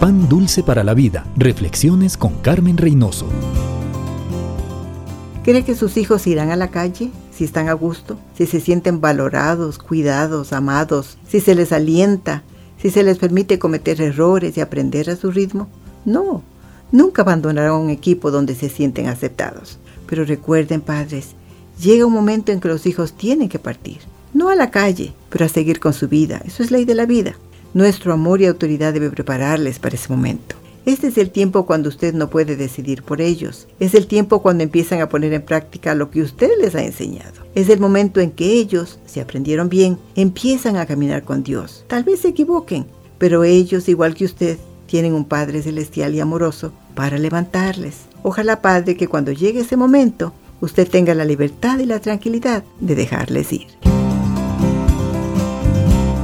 Pan dulce para la vida. Reflexiones con Carmen Reynoso. ¿Cree que sus hijos irán a la calle si están a gusto? Si se sienten valorados, cuidados, amados, si se les alienta, si se les permite cometer errores y aprender a su ritmo? No, nunca abandonarán un equipo donde se sienten aceptados. Pero recuerden, padres, llega un momento en que los hijos tienen que partir. No a la calle, pero a seguir con su vida. Eso es ley de la vida. Nuestro amor y autoridad debe prepararles para ese momento. Este es el tiempo cuando usted no puede decidir por ellos. Es el tiempo cuando empiezan a poner en práctica lo que usted les ha enseñado. Es el momento en que ellos, si aprendieron bien, empiezan a caminar con Dios. Tal vez se equivoquen, pero ellos, igual que usted, tienen un Padre celestial y amoroso para levantarles. Ojalá, Padre, que cuando llegue ese momento, usted tenga la libertad y la tranquilidad de dejarles ir.